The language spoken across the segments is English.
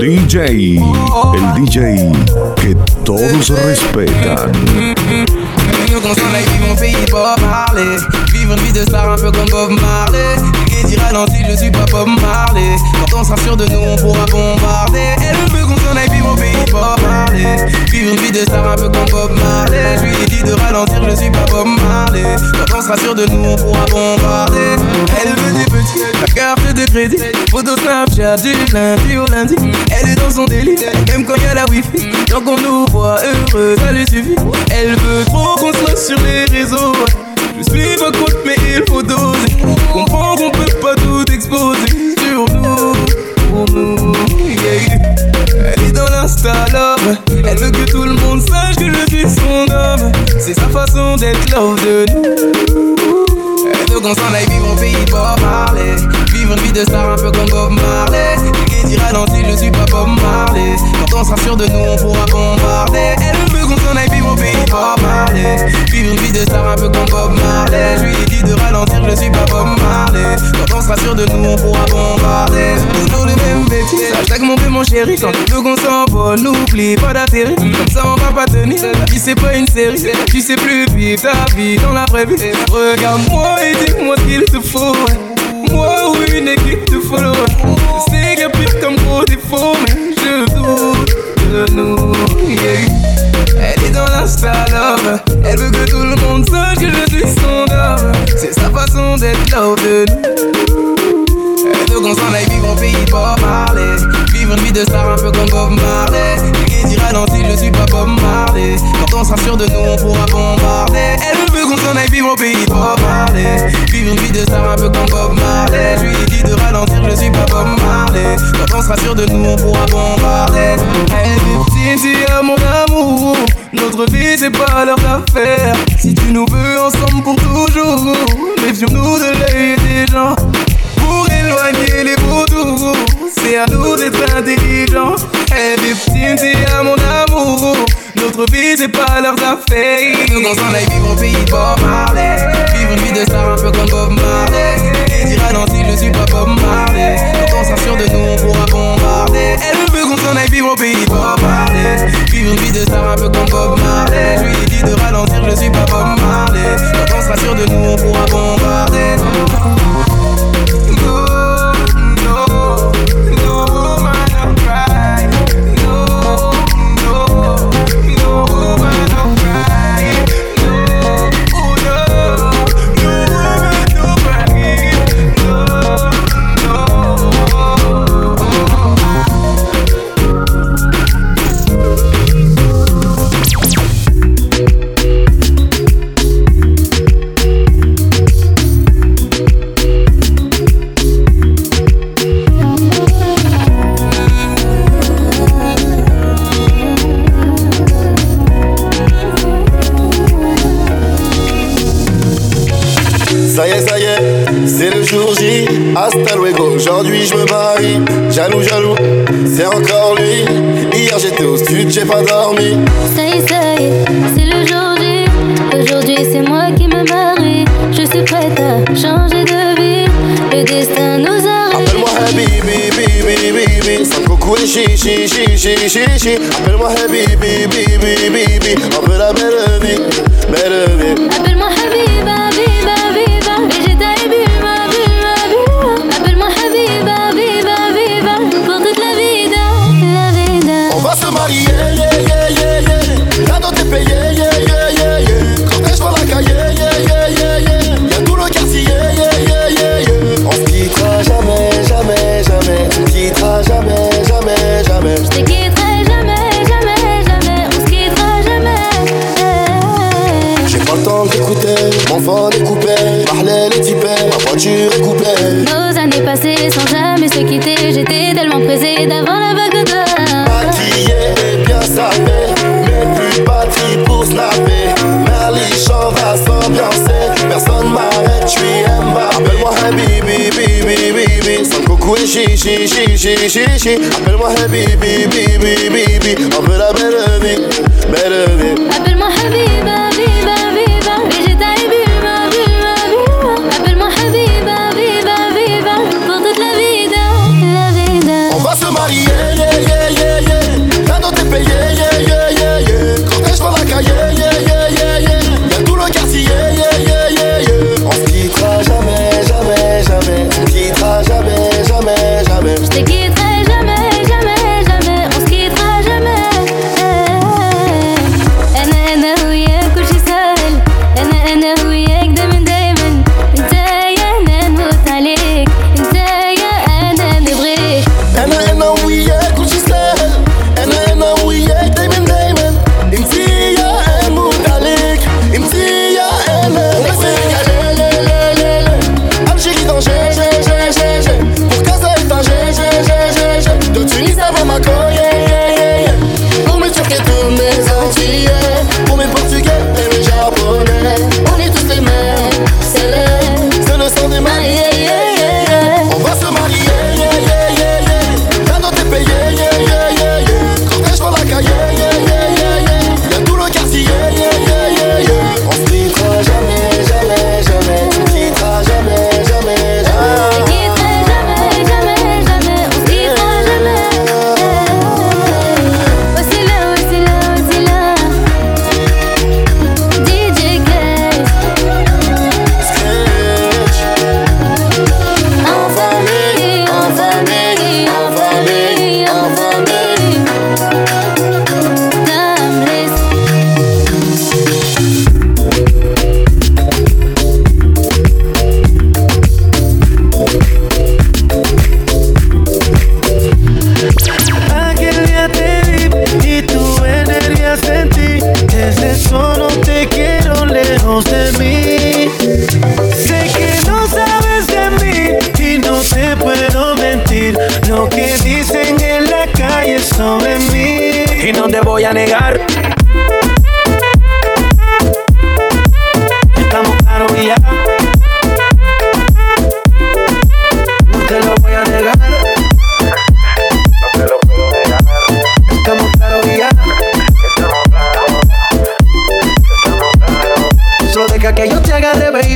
DJ, el DJ que todos respetan. qu'on s'en aille mon pays pas parler. Vivre une vie de star un peu comme Bob Marley. Et dire ralenti je suis pas Bob Marley? Quand on sera sûr de nous on pourra bombarder. Elle veut qu'on s'en aille vivre mon pays pas parler une vie de star un peu comme Bob Marley. Je lui ai dit de ralentir je suis pas Bob Marley. Quand on sera sûr de nous on pourra bombarder. Elle veut des petits, la carte de crédit. Photo Snapchat du lundi au lundi. Elle est dans son délire, même quand y a la wifi. Tant qu'on nous voit heureux ça lui suffit. Elle veut trop qu'on soit sur les réseaux. Je suis pas contre mais il faut doser. Comprends qu'on peut pas tout exposer Sur nous, pour nous. Yeah. Elle veut que tout le monde sache que je suis son homme. C'est sa façon d'être love de nous Elle veut qu'on s'en aille vivre au pays pas parler. Vivre une vie de star un peu comme Bob Marley. Et dit ralenti je suis pas Bob Marley. Quand on sera sûr de nous on pourra bombarder. Elle veut qu'on s'en aille vivre au pays pas parler. Vivre une vie de star un peu comme Bob Marley. Je lui ai dit de ralentir je suis pas Bob Marley. Quand on sera sûr de nous on pourra bombarder. Toujours les mêmes bêtises Hashtag mon mon chéri. Quand tu veux qu'on s'envole n'oublie pas d'atterrir. Comme ça on va pas tenir. Tu sais pas une série. Tu sais plus vivre ta vie dans la vraie vie. Regarde-moi et dis-moi ce qu'il te faut Moi ou une équipe de follow y a plus comme gros défaut Mais je doute de nous. Elle est dans l'insta love Elle veut que tout le monde sache que je suis son homme. C'est sa façon d'être love de nous Elle veut qu'on s'en aille vivre au pays pas parler. Vivre une vie de star un peu comme Bob Marley. Et dit ralenti je suis pas Bob Marley? Quand on sera sûr de nous on pourra bombarder s'en aille vivre au pays parler Vivre une vie de star un peu comme Bob Marley Je lui ai dit de ralentir je suis pas Bob Marley Quand on sera sûr de nous on pourra bombarder veut petit à mon amour Notre vie c'est pas leur affaire Si tu nous veux ensemble pour toujours Méfions-nous de l'œil des gens pour éloigner les vautours. C'est à nous d'être intelligents. Hey, c'est à mon amour. Notre vie, c'est pas leurs affaires. Nous, qu'on s'en aille vivre au pays Bob وشي شي شي شي شي شي عمر ما حبيبي بي بي بي بي. عمرها مرمي مرمي وشي شي شي شي شي شي قبل ما حبيبي بي بي بي بي قبل ما حبيبي قبل ما حبيبي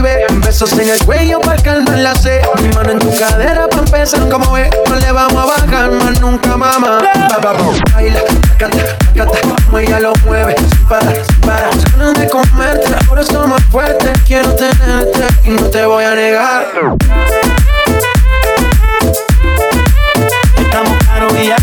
vive. Besos en el cuello para calmar la sed. Mi mano en tu cadera para empezar como ve. No le vamos a bajar más nunca, mamá. Baila, canta, canta, como ella lo mueve. Sin parar, sin parar. Ganas de comerte, por eso más fuerte. Quiero tenerte y no te voy a negar. Estamos caros y ya.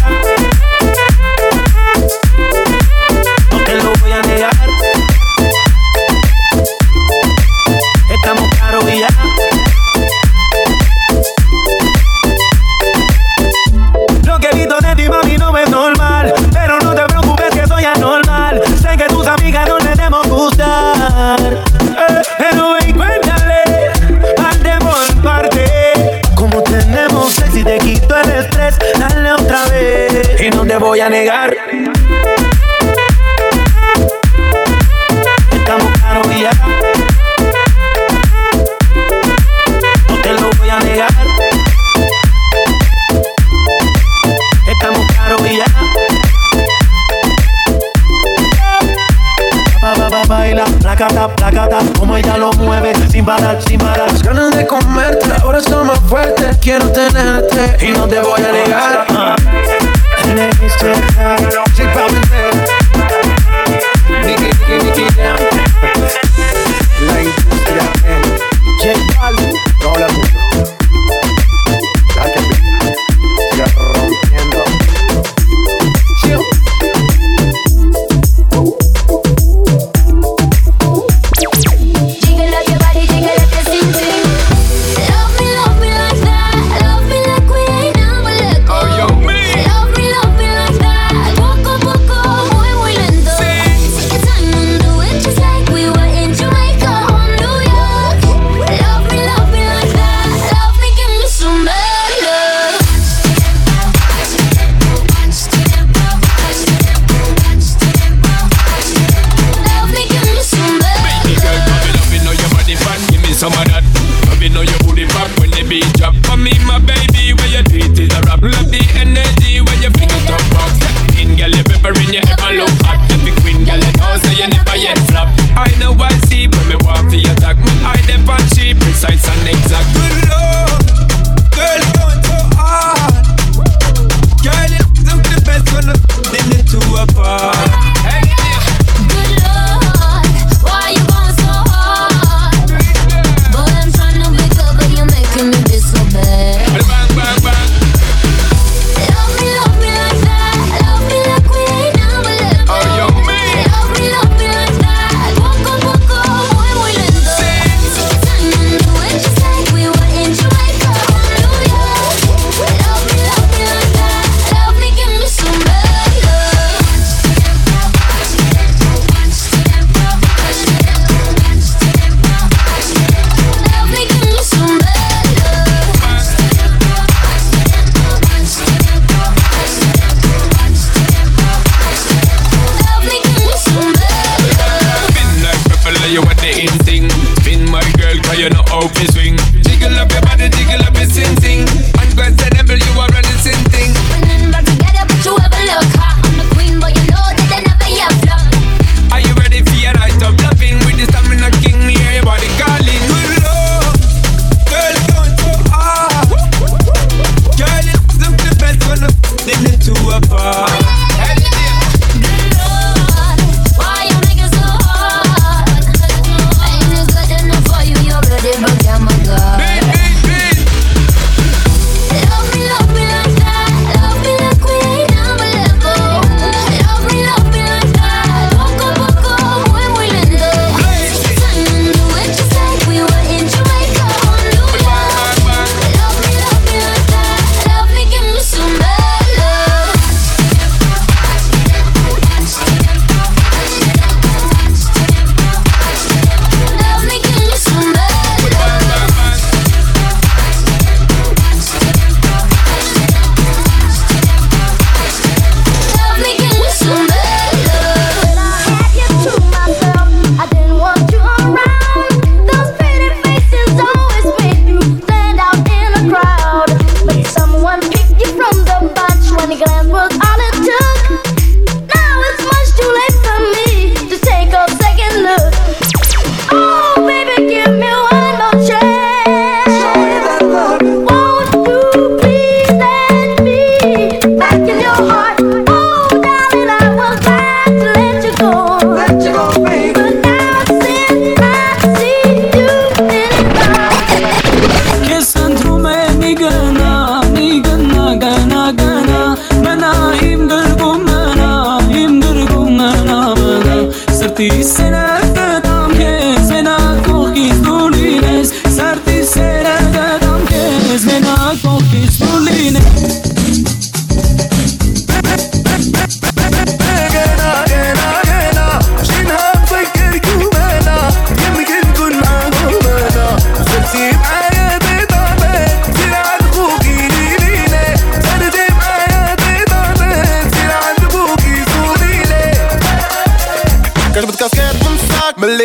voy a negar. Estamos caros y ya. No te lo voy a negar. Estamos caros y ya. Baila, placata, placata, como ella lo mueve, sin parar, sin parar. Las ganas de comerte, ahora son más fuertes. Quiero tenerte y no te voy a negar. J'ai pas de Niki, Niki, Niki, down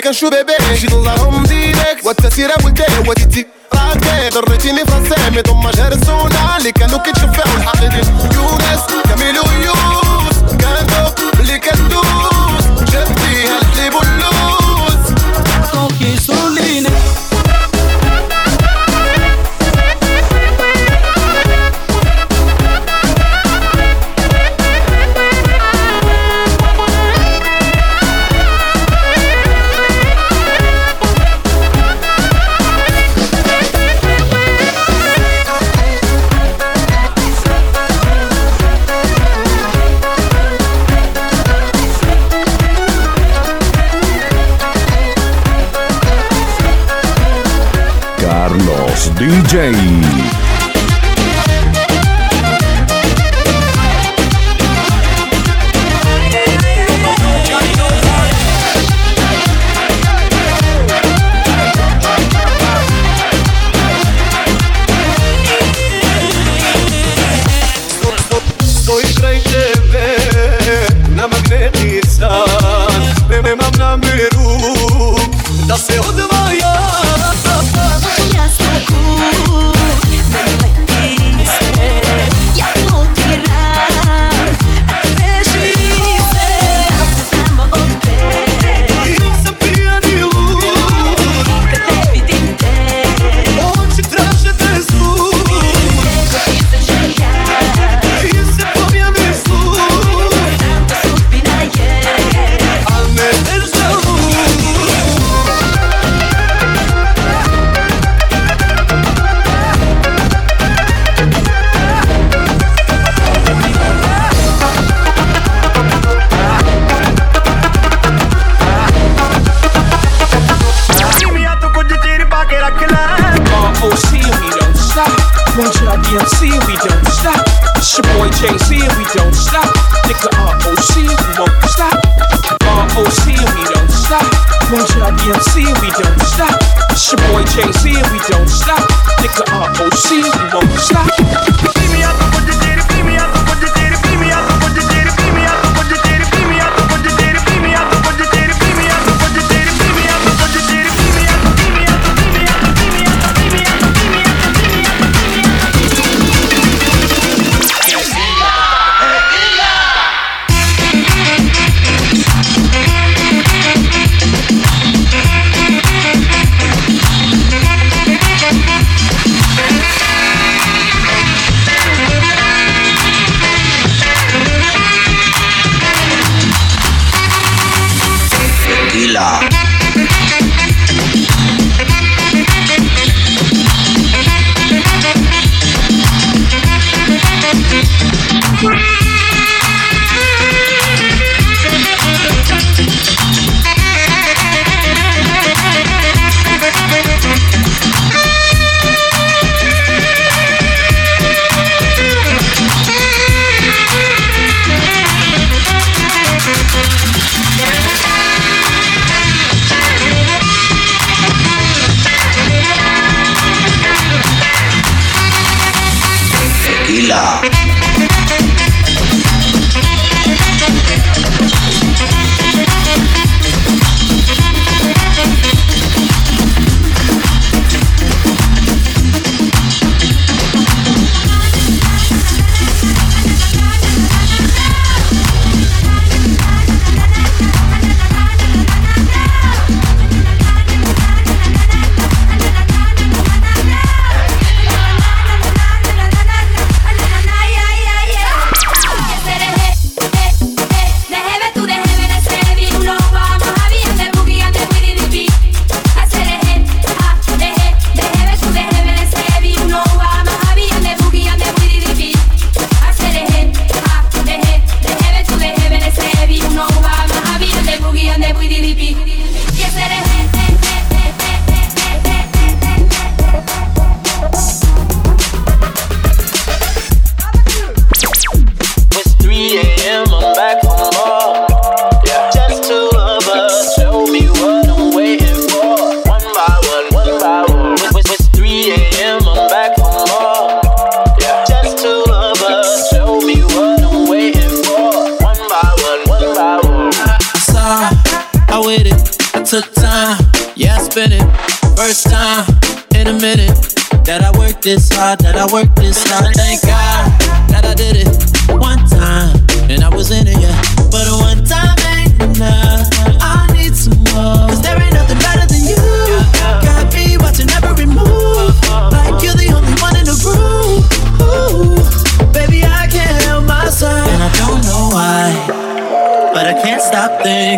can show baby. She don't la home direct What's a tira will tell What it is Like that Or it's in the français Mais dans ma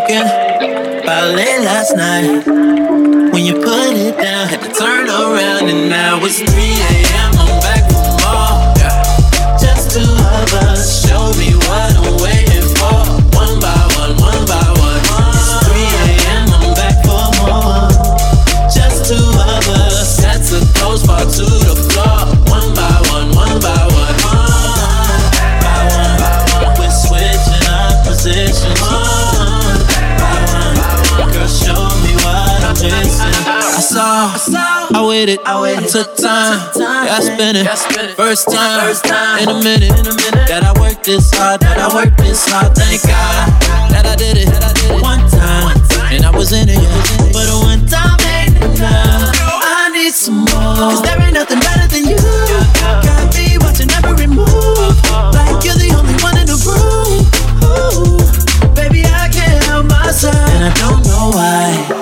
thinking about last night. I waited, I took time, yeah, I spent it. First time. in a minute. That I worked this hard, that I worked this hard. Thank God that I did it. One time, and I was in it. But one time ain't enough. I need some more, cause there ain't nothing better than you. Got me watching every move, uh-huh. like you're the only one in the room. Ooh, baby, I can't help myself, and I don't know why.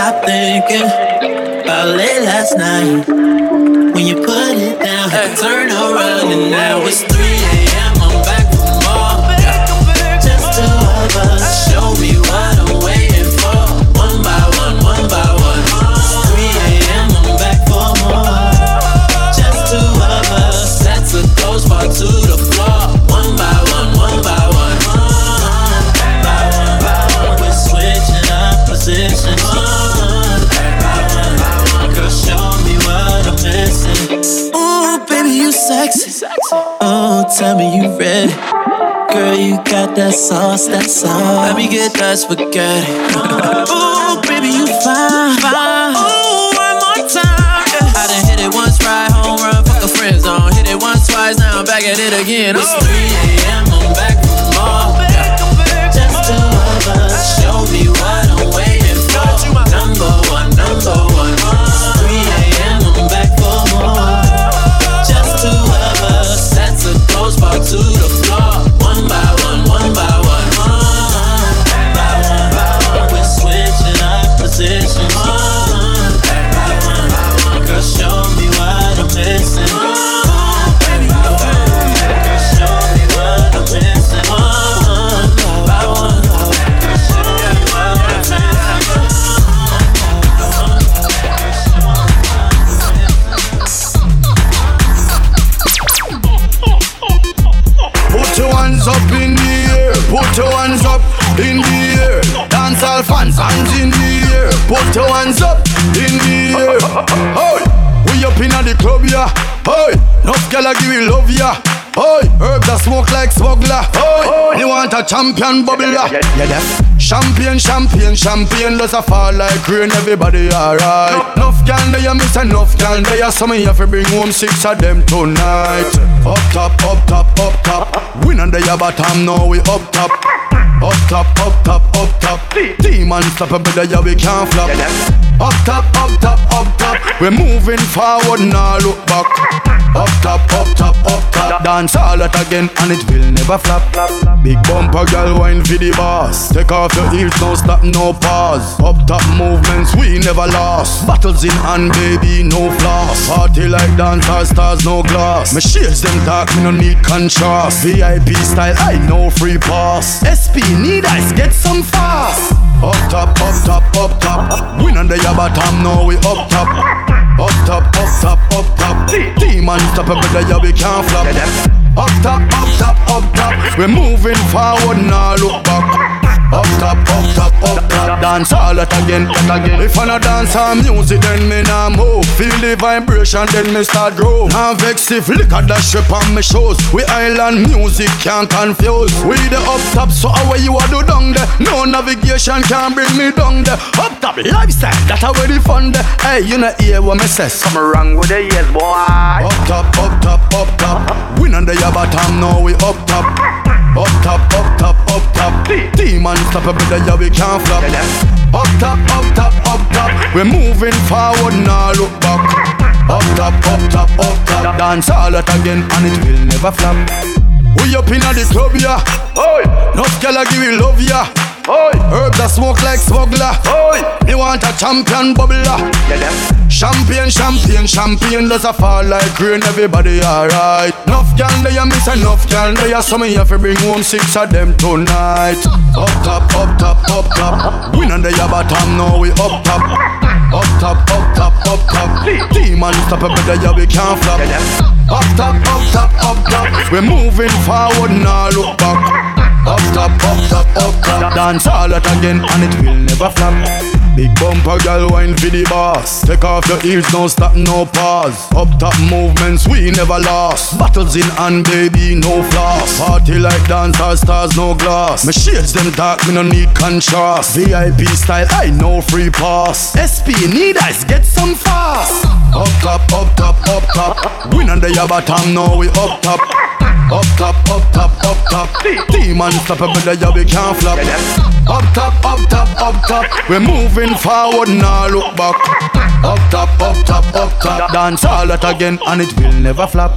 I stop thinking about late last night when you put it down. To turn around and now it's 3 a.m. tell me you ready. Girl, you got that sauce, that sauce. Let me get that spaghetti. Ooh, baby, you fine, fine. Ooh, one more time. Yeah. I done hit it once, right home run, fuck a friend zone. Hit it once, twice, now I'm back at it again. It's 3 a.m. champion bubble, yeah. Yeah, yeah. Champagne, champagne, champagne does a fall like rain. Everybody alright. Enough gyal there, miss enough gyal there. So me have to bring home six of them tonight. Up top, up top, up top. We not there, but I'm now we up top. Up top, up top, up top. Team unstoppable, there we can't flop. Up top, up top, up top. We're moving forward, now look back. Up top, up top, up top. Dance all that again, and it will never flop. Big bumper girl wine for the boss. Take off your heels, no stop, no pause. Up top movements, we never lost. Battles in hand, baby, no floss. Party like dancers, stars, no glass. My shades them dark, me no need contrast. VIP style, I know free pass. SP need ice, get some fast. Up top, up top, up top. Not there, but I'm now we up top. Up top, up top, up top. Team unstoppable, there we can't flop. Up top, up top, up top. We're moving forward, now look back. Up top, up top, up top. Dance all that again, that again. If I not dance on music, then me nah move. Feel the vibration, then me start grow. Now vex if liquor dash up on me shows. We island music can't confuse. We the up top, so how you a do down there? No navigation can bring me down there. Up top lifestyle, that how the fun there. Hey, you know hear what me say? Something wrong with the yes, boy. Up top, up top, up top. We there, but I'm now we up top. Up top, up top, up top. Demon stop a bit yeah we can't flop. Up top, up top, up top. We're moving forward, now look back. Up top, up top, up top. Dance all that again and it will never flop. We up inna the club, yeah. Oi, no girl I give you love, yeah. Oi, herbs that smoke like smuggler. Oi, me want a champion bubbler. Champagne, champagne, champagne does a fall like rain. Everybody alright. Enough girl they a miss enough girl they a so me have to bring home six of them tonight. Up top, up top, up top. We not the bottom, now we up top. Up top, up top, up top. Demon stop a better, yeah we can't flop. Up top, up top, up top. We're moving forward, now look back. Up top, up top, up top. Dance all that again and it will never flop. Big bumper girl wine for the boss. Take off your heels, don't stop, no pause. Up top movements, we never lost. Battles in hand, baby, no floss. Party like dancer stars, no glass. My shades them dark, me no need contrast. VIP style, I know free pass. SP need ice, get some fast. Up top, up top, up top. We not the bottom, now we up top. Up top, up top, up top. Demon stop a better, yeah we can't flop. Up top, up top, up top. We're moving forward, now look back. Up top, up top, up top. Dance all that again, and it will never flop.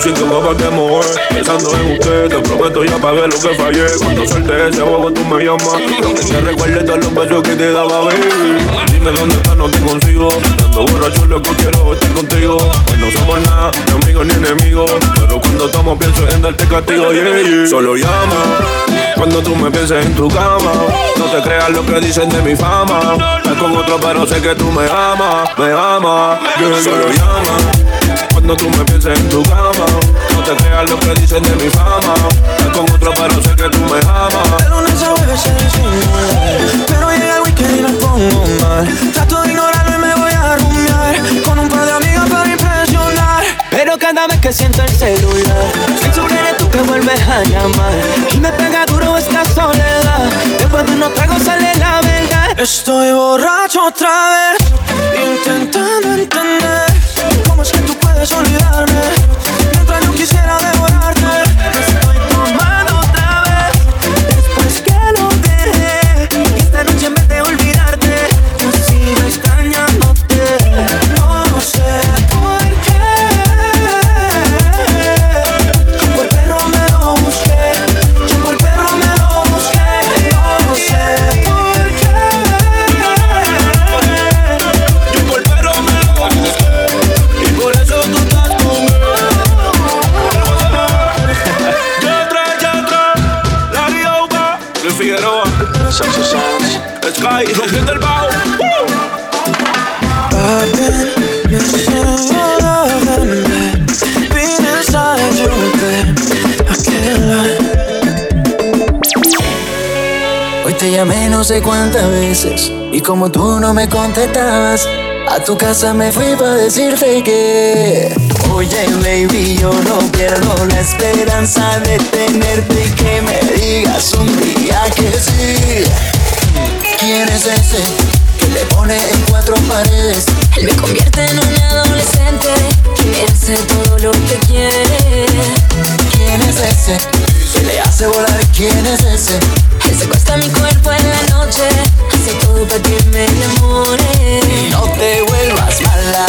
Llevo cinco copas de amor Pensando en usted Te prometo ya pagué lo que fallé. Cuando suelte ese juego tú me llamas. Aunque te recuerde todos los besos que te daba baby. Dime dónde estás, no te consigo. Ando borracho lo que quiero estar contigo. Pues no somos nada, ni amigos ni enemigos. Pero cuando estamos pienso en darte castigo. Solo llama Cuando tú me pienses en tu cama. No te creas lo que dicen de mi fama. Estás con otro pero sé que tú me amas Me amas. Yeah, Solo llama cuando tú me pienses en tu cama. No te creas lo que dicen de mi fama. Estás con otro pero sé que tú me amas. De lunes a jueves se disimula Pero llega el weekend y me pongo mal. Trato de ignorarlo y me voy a rumiar. Con un par de amigas para impresionar. Pero cada vez que siento el celular Pienso que eres tú que vuelves a llamar. Y me pega duro esta soledad. Después de unos tragos sale la verdad. Estoy borracho otra vez Intentando entender Cómo es que tú puedes olvidarme Mientras yo quisiera devorarte y como tú no me contestabas, A tu casa me fui para decirte que Oye baby, yo no pierdo la esperanza de tenerte y que me digas un día que sí ¿Quién es ese que le pone en cuatro paredes? Él me convierte en un adolescente que hace todo lo que quiere. ¿Quién es ese hace volar? ¿Quién es ese? Él secuestra mi cuerpo en la noche, hace todo para que me enamore. Y no te vuelvas mala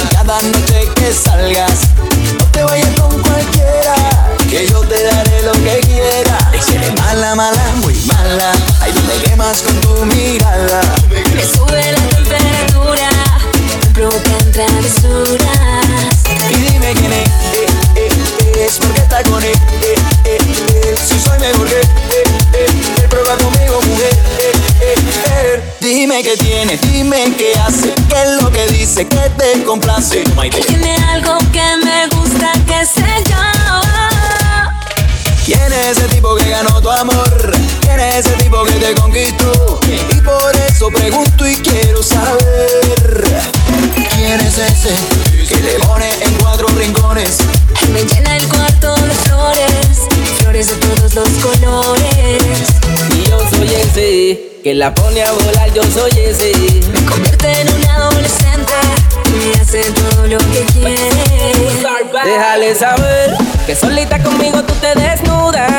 en cada noche que salgas. No te vayas con cualquiera, que yo te daré lo que quieras. Si eres mala, mala, muy mala, ahí tú me quemas con tu mirada. Dime qué tiene, dime qué hace, qué es lo que dice, que te complace. Tiene algo que me gusta, que sé yo. ¿Quién es ese tipo que ganó tu amor? ¿Quién es ese tipo que te conquistó? Y por eso pregunto y quiero saber ¿Quién es ese que le pone en cuatro rincones? Él me llena el cuarto de flores, flores de todos los colores. Y yo soy ese que la pone a volar, yo soy ese. Me convierte en un adolescente y hace todo lo que quiere. Déjale saber que solita conmigo tú te desnudas.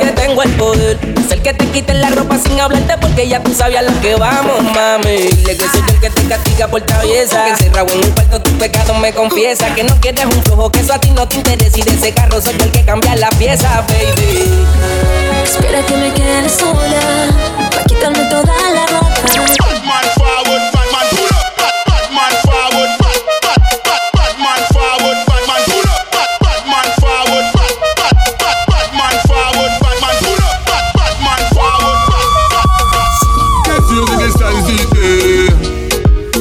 Que tengo el poder de hacer que te quiten la ropa sin hablarte porque ya tú sabías lo que vamos, mami. Dile que soy el que te castiga por traviesa. Que encerrado en un cuarto tu pecado me confiesa. Que no quieres un flojo, que eso a ti no te interesa. Y de ese carro soy yo el que cambia la pieza, baby. Espera que me quede sola, pa' quitarme toda la ropa. Batman forward, Batman pull up. Bat- Batman forward, Bat- Bat- Bat- Batman forward, Batman pull up. Bat- Batman forward, Bat- Bat- Bat- Batman forward, Batman pull up. Bat- Batman forward, Bien sûr j'ai des sales idées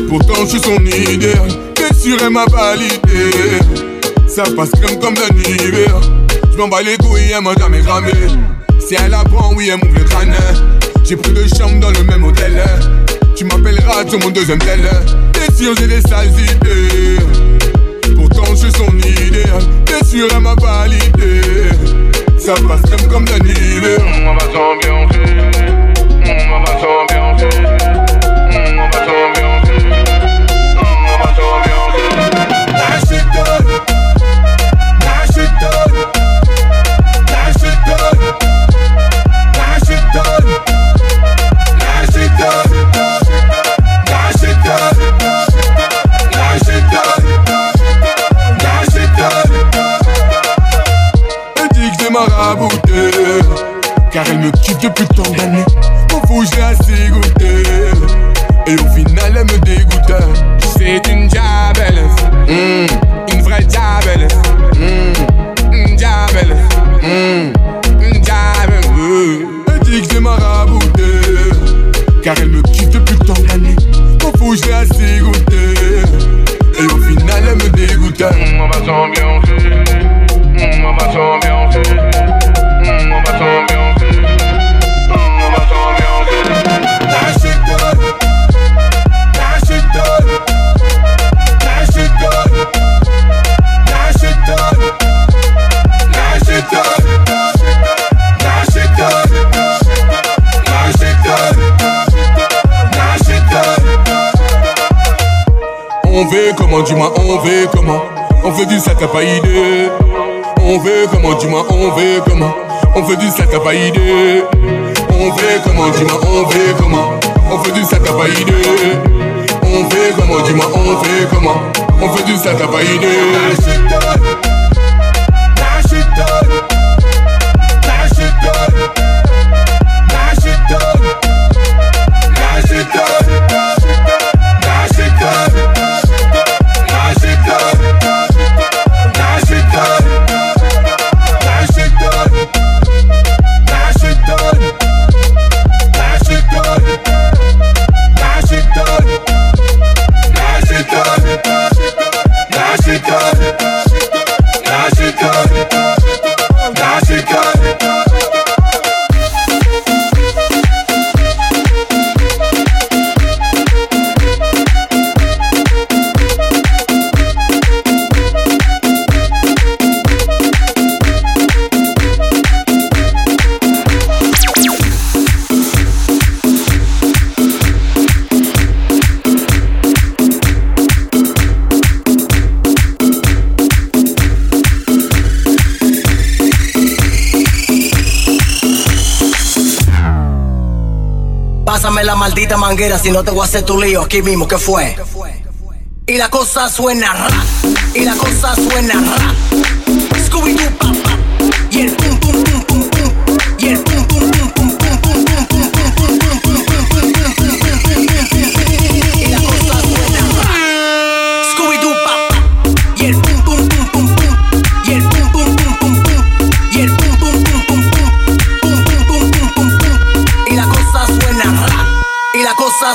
Pourtant je suis son idéal Bien sûr elle m'a validé Ça passe crème comme d'un hiver Je m'en bats les couilles, elle m'a jamais cramé Si elle apprend, oui elle m'ouvre le crâne. J'ai pris deux chambres dans le même hôtel. Tu m'appelleras sur mon deuxième tel. Bien sûr j'ai des sales idées. Pourtant je suis son idéal Bien sûr elle m'a validé. Ça passe crème comme d'un hiver. On va s'ambiancer On veut comment, dis-moi, on veut comment. On veut du ça, t'as pas On veut comment, dis-moi, on veut comment. On veut du ça, t'as pas On veut comment, dis-moi, on veut comment. On veut du ça, t'as pas idée manguera si no te voy a hacer tu lío aquí mismo, ¿qué fue? Y la cosa suena ra, y la cosa suena ra. Scooby-Doo, pa, pa, y el pum, pum, pum, pum, pum, y el pum, pum, pum,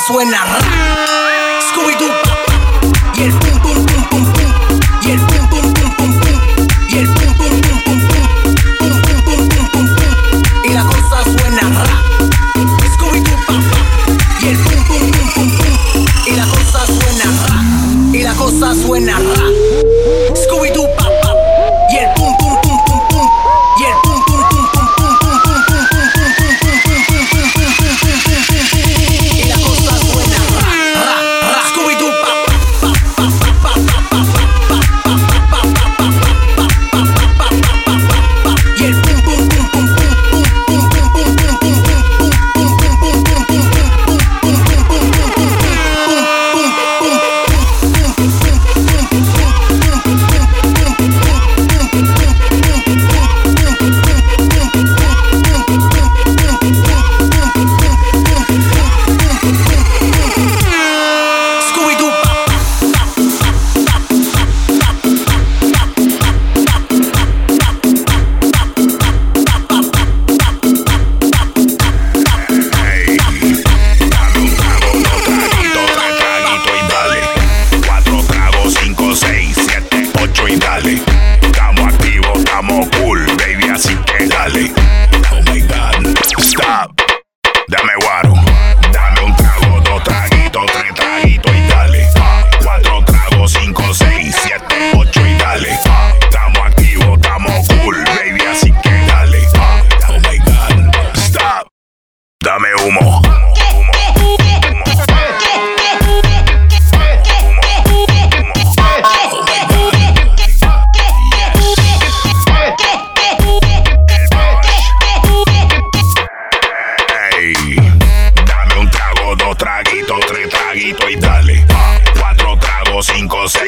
suena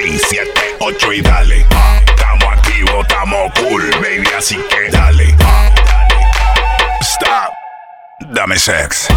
6, 7, 8 y dale. Estamos activos, estamos cool, baby, así que dale. Stop. Dame sex.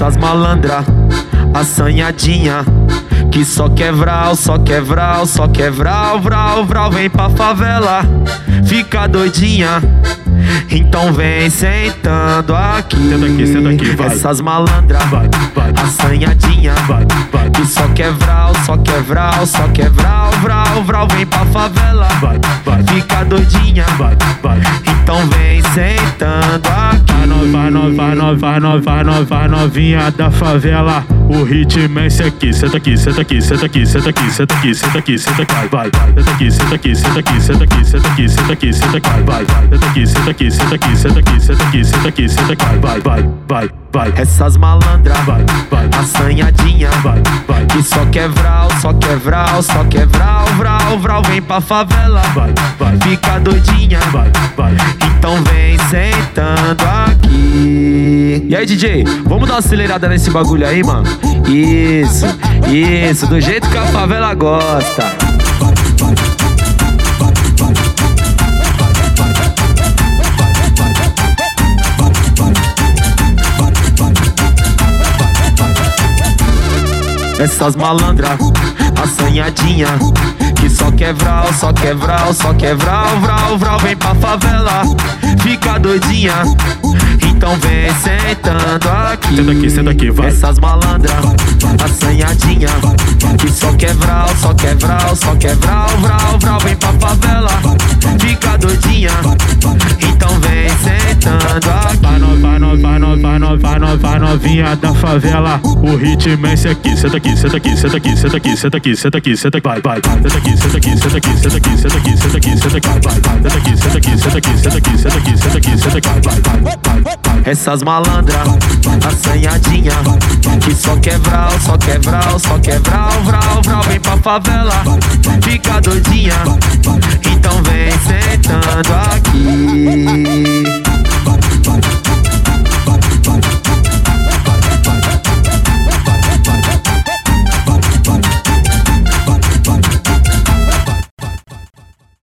essas malandras assanhadinha. Que só quer vral, só quer vral, só quer vral, vral. Vem pra favela, fica doidinha. Então vem sentando aqui. Senta aqui, senta aqui, vai. Essas malandra, vai, vai. assanhadinha. Vai, vai. Que só quer vral, só quer vral, só quer vral, vral. Vem pra favela, vai, vai. Fica doidinha, vai, vai. Então vem sentando aqui. Vai, vai, nós, vai, nós, vai, nós, vai, novinha da favela. O ritmo é esse aqui. Senta aqui, senta aqui, senta aqui, senta aqui, senta aqui, senta aqui, senta aqui, vai. Senta aqui, senta aqui, senta aqui, senta aqui, senta aqui, senta aqui, senta aqui, vai. Senta aqui, senta aqui, senta aqui, senta aqui, senta aqui, senta aqui, senta aqui, vai, vai, vai. Vai. Essas malandras, vai, vai. Assanhadinha, vai, vai. Que só quer vral, só quer vral, só quer vral, vral, vral. Vem pra favela, vai, vai. Fica doidinha, vai, vai. Então vem sentando aqui. E aí, DJ, vamos dar uma acelerada nesse bagulho aí, mano? Isso, isso, do jeito que a favela gosta. Essas malandras, assanhadinha Que só quer vral, só quer vral, só quer vral, vral, vral Vem pra favela, fica doidinha Então vem sentando aqui Senta aqui, senta aqui, vai. Essas malandras, assanhadinha Que só quer vral, só quer vral, só quer vral, vral, Vem pra favela, fica doidinha Então vem sentando aqui Vai no, vai no, vai no, vai no, vai no, vai novinha da favela. O ritmo é esse aqui. Senta aqui, senta aqui, senta aqui, senta aqui, senta aqui, senta aqui, senta aqui, vai, vai. Senta aqui, senta aqui, senta aqui, senta aqui, senta aqui, senta aqui, senta aqui, vai, vai. Senta aqui, senta aqui, senta aqui, senta aqui, senta aqui, senta aqui, senta aqui, vai, vai, vai, vai. Essas malandras, assanhadinha Que só quer vral, só quer vral, só quer vral, vral, vral Vem pra favela, fica doidinha Então vem sentando aqui